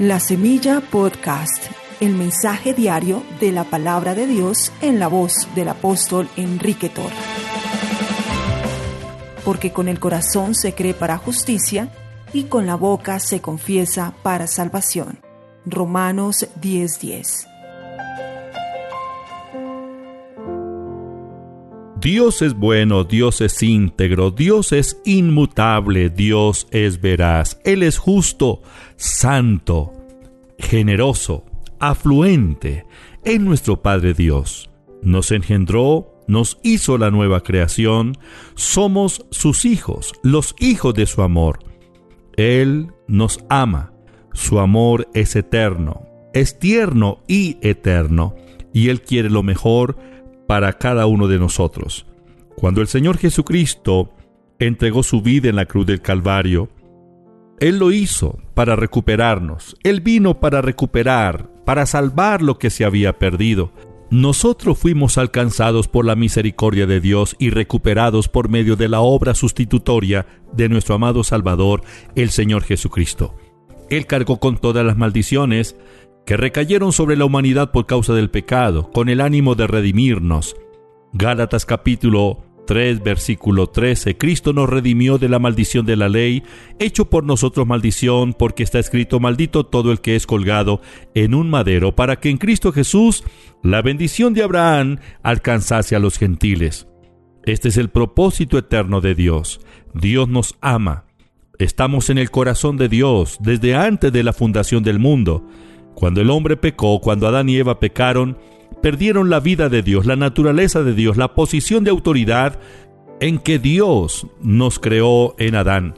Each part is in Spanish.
La Semilla Podcast, el mensaje diario de la palabra de Dios en la voz del apóstol Enrique Torre. Porque con el corazón se cree para justicia y con la boca se confiesa para salvación. Romanos 10:10. Dios es bueno, Dios es íntegro, Dios es inmutable, Dios es veraz, Él es justo, santo, generoso, afluente, en nuestro Padre Dios. Nos engendró, nos hizo la nueva creación, somos sus hijos, los hijos de su amor. Él nos ama, su amor es eterno, es tierno y eterno, y Él quiere lo mejor para cada uno de nosotros. Cuando el Señor Jesucristo entregó su vida en la cruz del Calvario, Él lo hizo para recuperarnos. Él vino para recuperar, para salvar lo que se había perdido. Nosotros fuimos alcanzados por la misericordia de Dios y recuperados por medio de la obra sustitutoria de nuestro amado Salvador, el Señor Jesucristo. Él cargó con todas las maldiciones que recayeron sobre la humanidad por causa del pecado, con el ánimo de redimirnos. Gálatas capítulo 3 versículo 13 Cristo nos redimió de la maldición de la ley, hecho por nosotros maldición, porque está escrito maldito todo el que es colgado en un madero, para que en Cristo Jesús la bendición de Abraham alcanzase a los gentiles. Este es el propósito eterno de Dios. Dios nos ama. Estamos en el corazón de Dios desde antes de la fundación del mundo. Cuando el hombre pecó, cuando Adán y Eva pecaron, perdieron la vida de Dios, la naturaleza de Dios, la posición de autoridad en que Dios nos creó en Adán.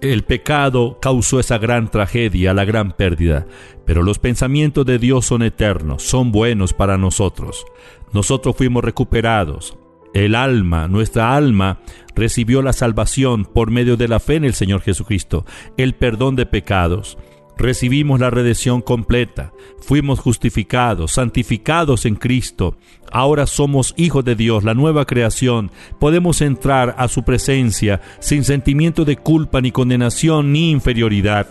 El pecado causó esa gran tragedia, la gran pérdida, pero los pensamientos de Dios son eternos, son buenos para nosotros. Nosotros fuimos recuperados. El alma, nuestra alma, recibió la salvación por medio de la fe en el Señor Jesucristo, el perdón de pecados recibimos la redención completa, fuimos justificados, santificados en Cristo, ahora somos hijos de Dios, la nueva creación, podemos entrar a su presencia sin sentimiento de culpa, ni condenación, ni inferioridad.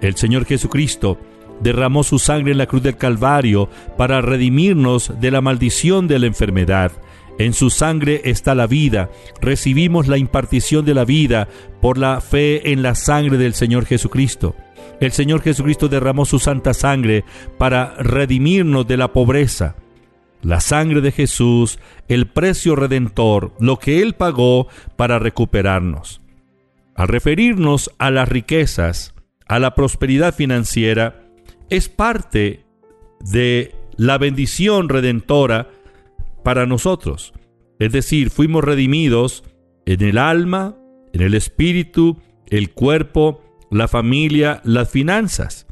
El Señor Jesucristo derramó su sangre en la cruz del Calvario para redimirnos de la maldición de la enfermedad. En su sangre está la vida. Recibimos la impartición de la vida por la fe en la sangre del Señor Jesucristo. El Señor Jesucristo derramó su santa sangre para redimirnos de la pobreza. La sangre de Jesús, el precio redentor, lo que Él pagó para recuperarnos. Al referirnos a las riquezas, a la prosperidad financiera, es parte de la bendición redentora para nosotros. Es decir, fuimos redimidos en el alma, en el espíritu, el cuerpo la familia, las finanzas.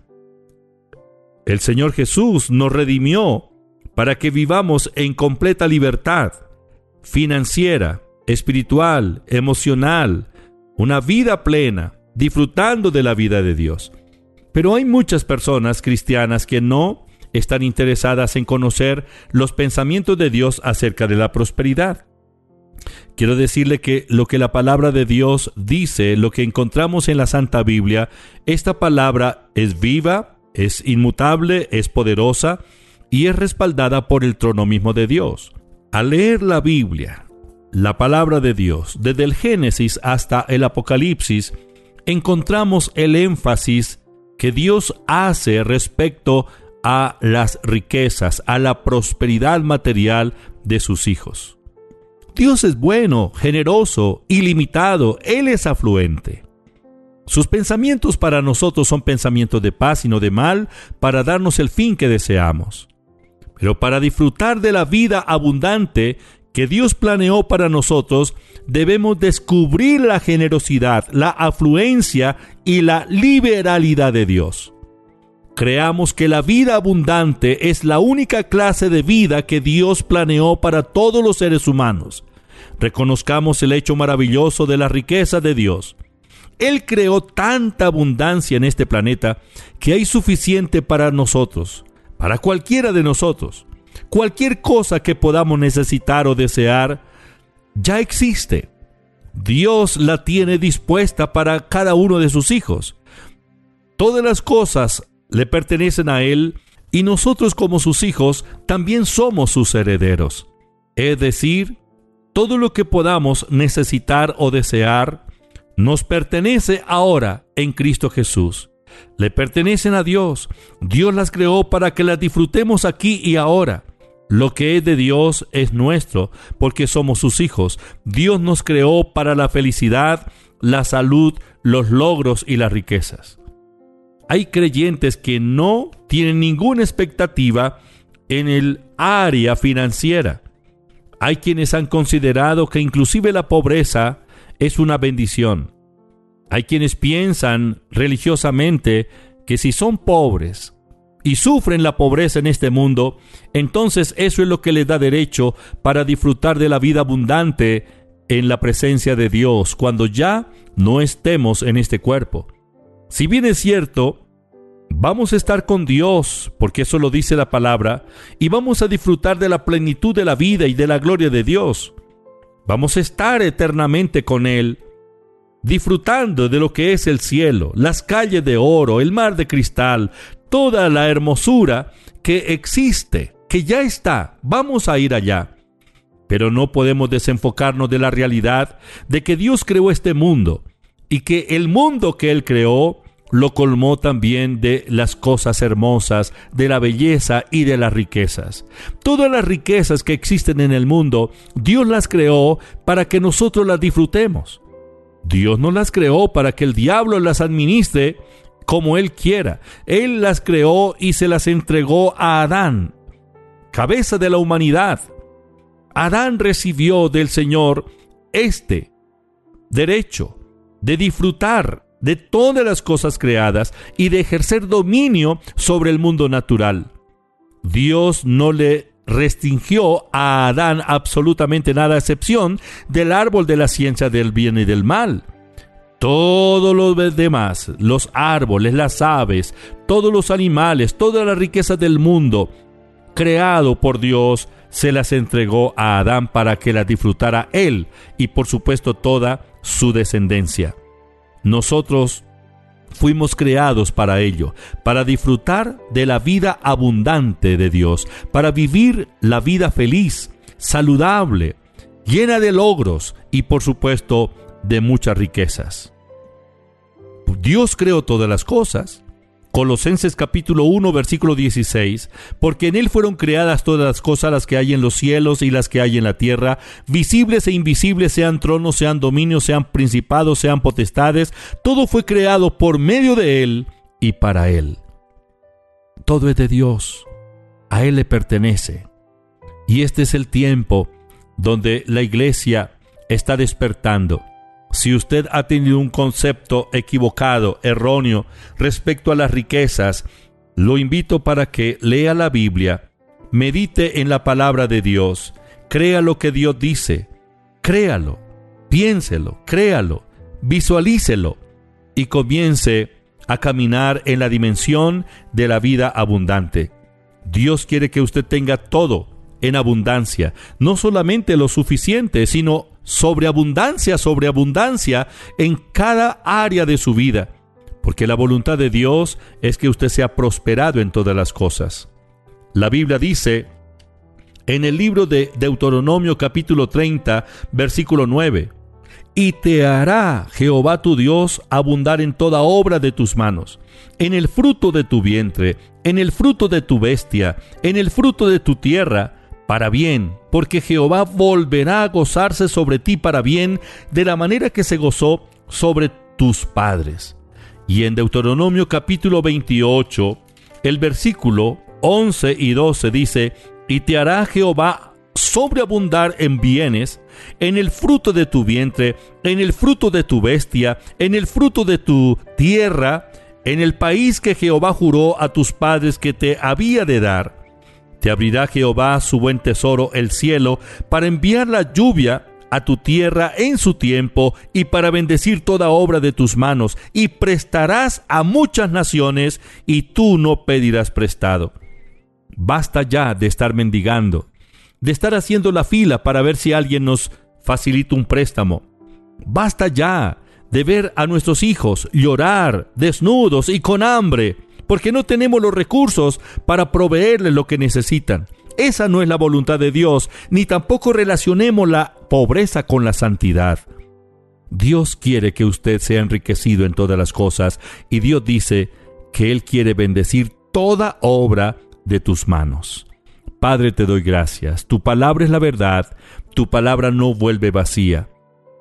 El Señor Jesús nos redimió para que vivamos en completa libertad financiera, espiritual, emocional, una vida plena, disfrutando de la vida de Dios. Pero hay muchas personas cristianas que no están interesadas en conocer los pensamientos de Dios acerca de la prosperidad. Quiero decirle que lo que la palabra de Dios dice, lo que encontramos en la Santa Biblia, esta palabra es viva, es inmutable, es poderosa y es respaldada por el trono mismo de Dios. Al leer la Biblia, la palabra de Dios, desde el Génesis hasta el Apocalipsis, encontramos el énfasis que Dios hace respecto a las riquezas, a la prosperidad material de sus hijos. Dios es bueno, generoso, ilimitado, Él es afluente. Sus pensamientos para nosotros son pensamientos de paz y no de mal, para darnos el fin que deseamos. Pero para disfrutar de la vida abundante que Dios planeó para nosotros, debemos descubrir la generosidad, la afluencia y la liberalidad de Dios. Creamos que la vida abundante es la única clase de vida que Dios planeó para todos los seres humanos. Reconozcamos el hecho maravilloso de la riqueza de Dios. Él creó tanta abundancia en este planeta que hay suficiente para nosotros, para cualquiera de nosotros. Cualquier cosa que podamos necesitar o desear, ya existe. Dios la tiene dispuesta para cada uno de sus hijos. Todas las cosas le pertenecen a Él y nosotros como sus hijos también somos sus herederos. Es decir, todo lo que podamos necesitar o desear nos pertenece ahora en Cristo Jesús. Le pertenecen a Dios. Dios las creó para que las disfrutemos aquí y ahora. Lo que es de Dios es nuestro, porque somos sus hijos. Dios nos creó para la felicidad, la salud, los logros y las riquezas. Hay creyentes que no tienen ninguna expectativa en el área financiera. Hay quienes han considerado que inclusive la pobreza es una bendición. Hay quienes piensan religiosamente que si son pobres y sufren la pobreza en este mundo, entonces eso es lo que les da derecho para disfrutar de la vida abundante en la presencia de Dios cuando ya no estemos en este cuerpo. Si bien es cierto, vamos a estar con Dios, porque eso lo dice la palabra, y vamos a disfrutar de la plenitud de la vida y de la gloria de Dios. Vamos a estar eternamente con Él, disfrutando de lo que es el cielo, las calles de oro, el mar de cristal, toda la hermosura que existe, que ya está. Vamos a ir allá. Pero no podemos desenfocarnos de la realidad de que Dios creó este mundo y que el mundo que Él creó lo colmó también de las cosas hermosas, de la belleza y de las riquezas. Todas las riquezas que existen en el mundo, Dios las creó para que nosotros las disfrutemos. Dios no las creó para que el diablo las administre como él quiera. Él las creó y se las entregó a Adán, cabeza de la humanidad. Adán recibió del Señor este derecho de disfrutar de todas las cosas creadas y de ejercer dominio sobre el mundo natural. Dios no le restringió a Adán absolutamente nada a excepción del árbol de la ciencia del bien y del mal. Todos los demás, los árboles, las aves, todos los animales, toda la riqueza del mundo, creado por Dios, se las entregó a Adán para que las disfrutara él y por supuesto toda su descendencia. Nosotros Fuimos creados para ello, para disfrutar de la vida abundante de Dios, para vivir la vida feliz, saludable, llena de logros y por supuesto de muchas riquezas. Dios creó todas las cosas Colosenses capítulo 1 versículo 16, porque en Él fueron creadas todas las cosas las que hay en los cielos y las que hay en la tierra, visibles e invisibles, sean tronos, sean dominios, sean principados, sean potestades, todo fue creado por medio de Él y para Él. Todo es de Dios, a Él le pertenece. Y este es el tiempo donde la iglesia está despertando si usted ha tenido un concepto equivocado, erróneo respecto a las riquezas, lo invito para que lea la Biblia, medite en la palabra de Dios, crea lo que Dios dice, créalo, piénselo, créalo, visualícelo y comience a caminar en la dimensión de la vida abundante. Dios quiere que usted tenga todo en abundancia, no solamente lo suficiente, sino sobreabundancia, sobreabundancia en cada área de su vida, porque la voluntad de Dios es que usted sea prosperado en todas las cosas. La Biblia dice en el libro de Deuteronomio capítulo 30, versículo 9, y te hará Jehová tu Dios abundar en toda obra de tus manos, en el fruto de tu vientre, en el fruto de tu bestia, en el fruto de tu tierra, para bien, porque Jehová volverá a gozarse sobre ti para bien, de la manera que se gozó sobre tus padres. Y en Deuteronomio capítulo 28, el versículo 11 y 12 dice, y te hará Jehová sobreabundar en bienes, en el fruto de tu vientre, en el fruto de tu bestia, en el fruto de tu tierra, en el país que Jehová juró a tus padres que te había de dar te abrirá Jehová su buen tesoro, el cielo, para enviar la lluvia a tu tierra en su tiempo y para bendecir toda obra de tus manos, y prestarás a muchas naciones, y tú no pedirás prestado. Basta ya de estar mendigando, de estar haciendo la fila para ver si alguien nos facilita un préstamo. Basta ya de ver a nuestros hijos llorar desnudos y con hambre, porque no tenemos los recursos para proveerles lo que necesitan. Esa no es la voluntad de Dios, ni tampoco relacionemos la pobreza con la santidad. Dios quiere que usted sea enriquecido en todas las cosas, y Dios dice que Él quiere bendecir toda obra de tus manos. Padre, te doy gracias. Tu palabra es la verdad, tu palabra no vuelve vacía.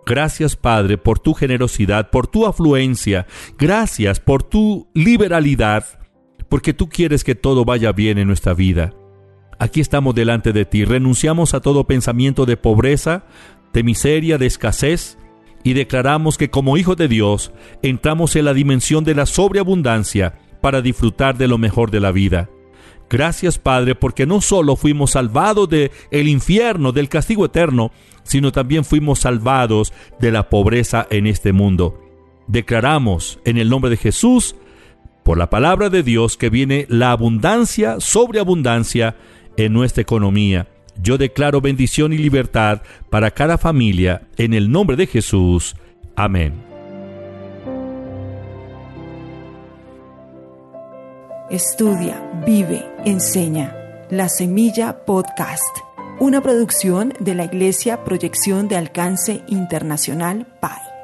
Gracias, Padre, por tu generosidad, por tu afluencia. Gracias por tu liberalidad, porque tú quieres que todo vaya bien en nuestra vida. Aquí estamos delante de ti. Renunciamos a todo pensamiento de pobreza, de miseria, de escasez, y declaramos que como hijos de Dios entramos en la dimensión de la sobreabundancia para disfrutar de lo mejor de la vida. Gracias Padre porque no solo fuimos salvados de el infierno, del castigo eterno, sino también fuimos salvados de la pobreza en este mundo. Declaramos en el nombre de Jesús, por la palabra de Dios, que viene la abundancia, sobreabundancia en nuestra economía. Yo declaro bendición y libertad para cada familia en el nombre de Jesús. Amén. Estudia, vive, enseña. La Semilla Podcast, una producción de la Iglesia Proyección de Alcance Internacional PAI.